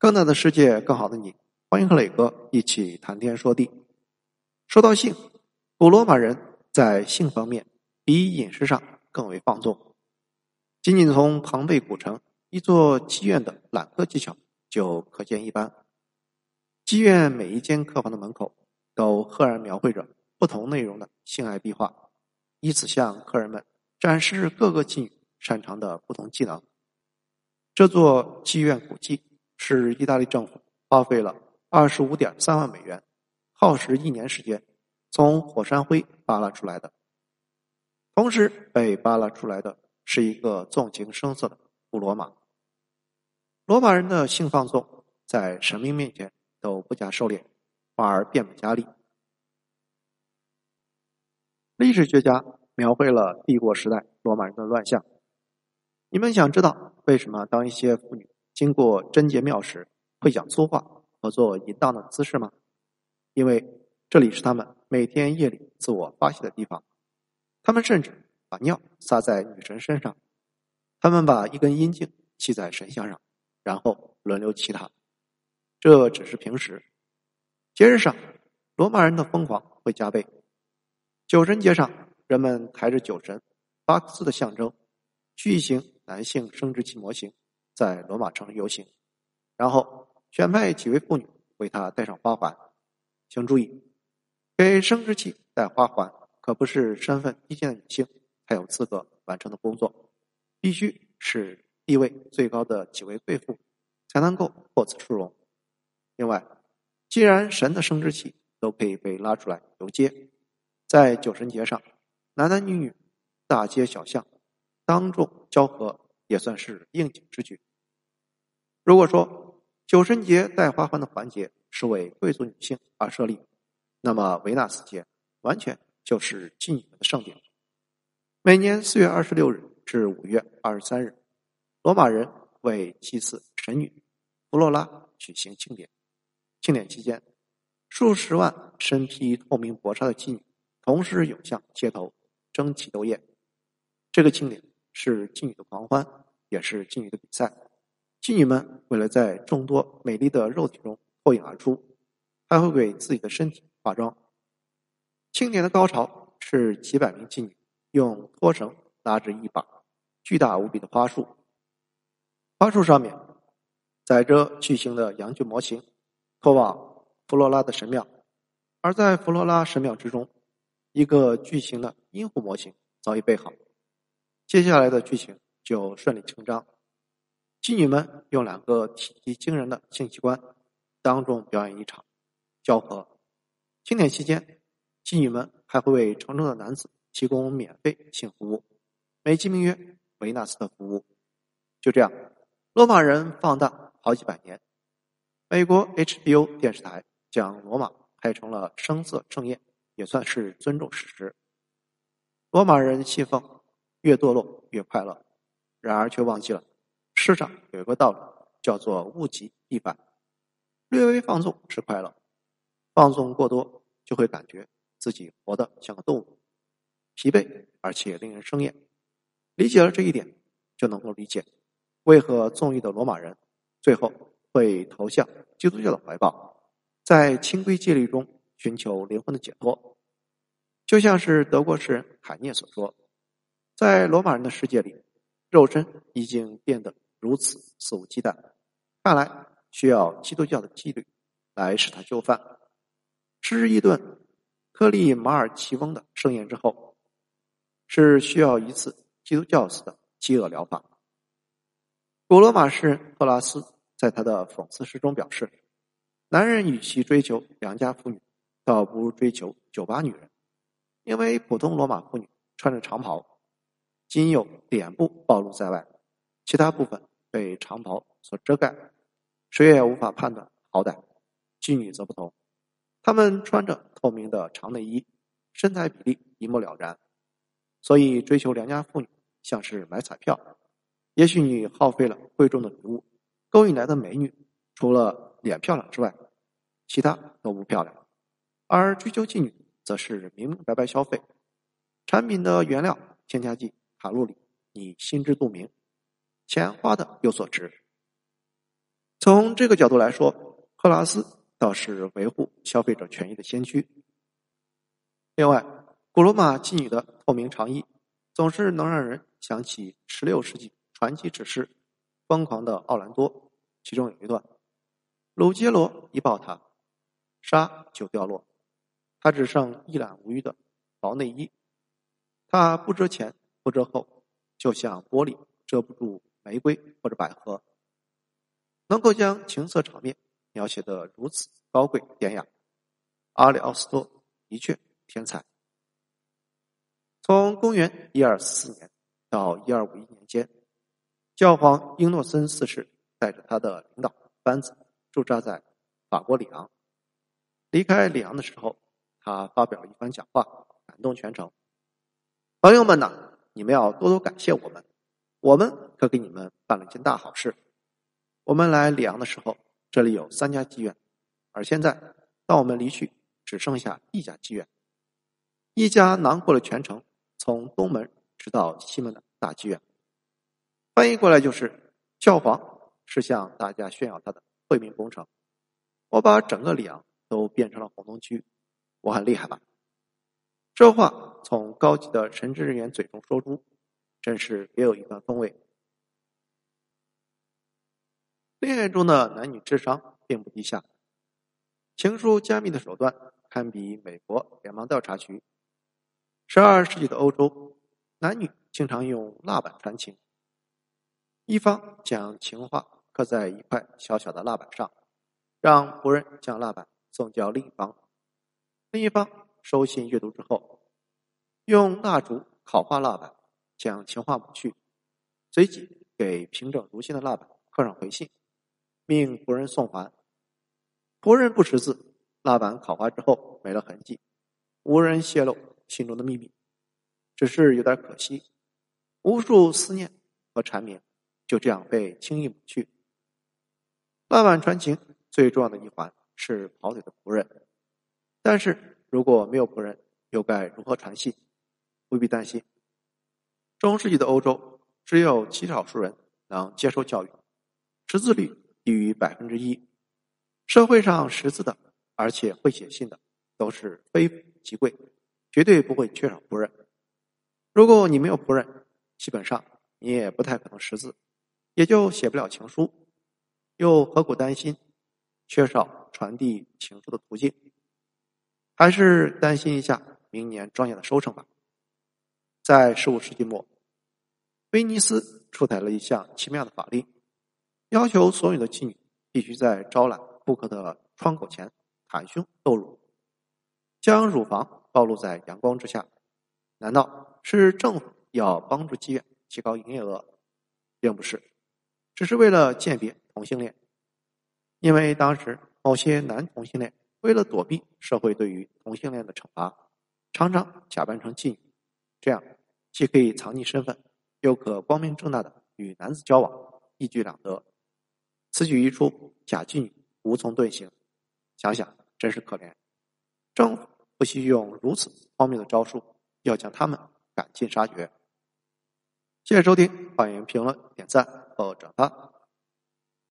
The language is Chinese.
更大的世界，更好的你，欢迎和磊哥一起谈天说地。说到性，古罗马人在性方面比饮食上更为放纵。仅仅从庞贝古城一座妓院的揽客技巧就可见一斑。妓院每一间客房的门口都赫然描绘着不同内容的性爱壁画，以此向客人们展示各个妓女擅长的不同技能。这座妓院古迹是意大利政府花费了二十五点三万美元，耗时一年时间，从火山灰扒拉出来的。同时被扒拉出来的是一个纵情声色的古罗马。罗马人的性放纵在神明面前都不加收敛，反而变本加厉。历史学家描绘了帝国时代罗马人的乱象。你们想知道为什么当一些妇女经过贞洁庙时会讲粗话和做淫荡的姿势吗？因为这里是他们每天夜里自我发泄的地方。他们甚至把尿撒在女神身上，他们把一根阴茎系在神像上，然后轮流骑它。这只是平时，节日上，罗马人的疯狂会加倍。酒神节上，人们抬着酒神巴克斯的象征巨型。男性生殖器模型在罗马城游行，然后选派几位妇女为他戴上花环。请注意，给生殖器戴花环可不是身份低贱的女性才有资格完成的工作，必须是地位最高的几位贵妇才能够获此殊荣。另外，既然神的生殖器都可以被拉出来游街，在酒神节上，男男女女大街小巷。当众交合也算是应景之举。如果说酒神节戴花环的环节是为贵族女性而设立，那么维纳斯节完全就是妓女们的盛典。每年四月二十六日至五月二十三日，罗马人为祭祀神女弗洛拉举行庆典。庆典期间，数十万身披透明薄纱的妓女同时涌向街头，争奇斗艳。这个庆典。是妓女的狂欢，也是妓女的比赛。妓女们为了在众多美丽的肉体中脱颖而出，还会为自己的身体化妆。庆典的高潮是几百名妓女用拖绳拉着一把巨大无比的花束，花束上面载着巨型的羊具模型，拖往弗罗拉的神庙。而在弗罗拉神庙之中，一个巨型的阴户模型早已备好。接下来的剧情就顺理成章，妓女们用两个体积惊人的性器官当众表演一场交合。庆典期间，妓女们还会为城中的男子提供免费性服务，美其名曰“维纳斯的服务”。就这样，罗马人放荡好几百年。美国 HBO 电视台将罗马拍成了声色盛宴，也算是尊重史实。罗马人信奉。越堕落越快乐，然而却忘记了世上有一个道理，叫做物极必反。略微放纵是快乐，放纵过多就会感觉自己活得像个动物，疲惫而且令人生厌。理解了这一点，就能够理解为何纵欲的罗马人最后会投向基督教的怀抱，在清规戒律中寻求灵魂的解脱。就像是德国诗人海涅所说。在罗马人的世界里，肉身已经变得如此肆无忌惮，看来需要基督教的纪律来使他就范。吃一顿特利马尔奇翁的盛宴之后，是需要一次基督教式的饥饿疗法。古罗马诗人赫拉斯在他的讽刺诗中表示：“男人与其追求良家妇女，倒不如追求酒吧女人，因为普通罗马妇女穿着长袍。”仅有脸部暴露在外，其他部分被长袍所遮盖，谁也无法判断好歹。妓女则不同，她们穿着透明的长内衣，身材比例一目了然。所以，追求良家妇女像是买彩票。也许你耗费了贵重的礼物，勾引来的美女，除了脸漂亮之外，其他都不漂亮。而追求妓女，则是明明白白消费，产品的原料、添加剂。卡路里，你心知肚明，钱花的有所值。从这个角度来说，赫拉斯倒是维护消费者权益的先驱。另外，古罗马妓女的透明长衣，总是能让人想起十六世纪传奇史诗《疯狂的奥兰多》，其中有一段：鲁杰罗一抱她，纱就掉落，她只剩一览无余的薄内衣，她不遮前不遮后，就像玻璃遮不住玫瑰或者百合。能够将情色场面描写的如此高贵典雅，阿里奥斯多的确天才。从公元一二四四年到一二五一年间，教皇英诺森四世带着他的领导班子驻扎在法国里昂。离开里昂的时候，他发表了一番讲话，感动全城。朋友们呐，你们要多多感谢我们，我们可给你们办了一件大好事。我们来里昂的时候，这里有三家妓院，而现在当我们离去，只剩下一家妓院，一家囊括了全城，从东门直到西门的大妓院。翻译过来就是：教皇是向大家炫耀他的惠民工程。我把整个里昂都变成了红灯区，我很厉害吧？这话从高级的神职人员嘴中说出，真是别有一番风味。恋爱中的男女智商并不低下，情书加密的手段堪比美国联邦调查局。十二世纪的欧洲，男女经常用蜡板传情，一方将情话刻在一块小小的蜡板上，让仆人将蜡板送交另一方，另一方收信阅读之后，用蜡烛烤化蜡板，将情话抹去，随即给平整如新的蜡板刻上回信。命仆人送还，仆人不识字，蜡板烤化之后没了痕迹，无人泄露心中的秘密，只是有点可惜，无数思念和缠绵就这样被轻易抹去。蜡板传情最重要的一环是跑腿的仆人，但是如果没有仆人，又该如何传信？不必担心，中世纪的欧洲只有极少数人能接受教育，识字率。低于百分之一，社会上识字的，而且会写信的，都是非富即贵，绝对不会缺少仆人。如果你没有仆人，基本上你也不太可能识字，也就写不了情书，又何苦担心缺少传递情书的途径？还是担心一下明年庄稼的收成吧。在十五世纪末，威尼斯出台了一项奇妙的法令。要求所有的妓女必须在招揽顾客的窗口前袒胸露乳，将乳房暴露在阳光之下。难道是政府要帮助妓院提高营业额？并不是，只是为了鉴别同性恋。因为当时某些男同性恋为了躲避社会对于同性恋的惩罚，常常假扮成妓女，这样既可以藏匿身份，又可光明正大的与男子交往，一举两得。此举一出，假妓女无从遁形。想想真是可怜，政府不惜用如此荒谬的招数，要将他们赶尽杀绝。谢谢收听，欢迎评论、点赞和转发。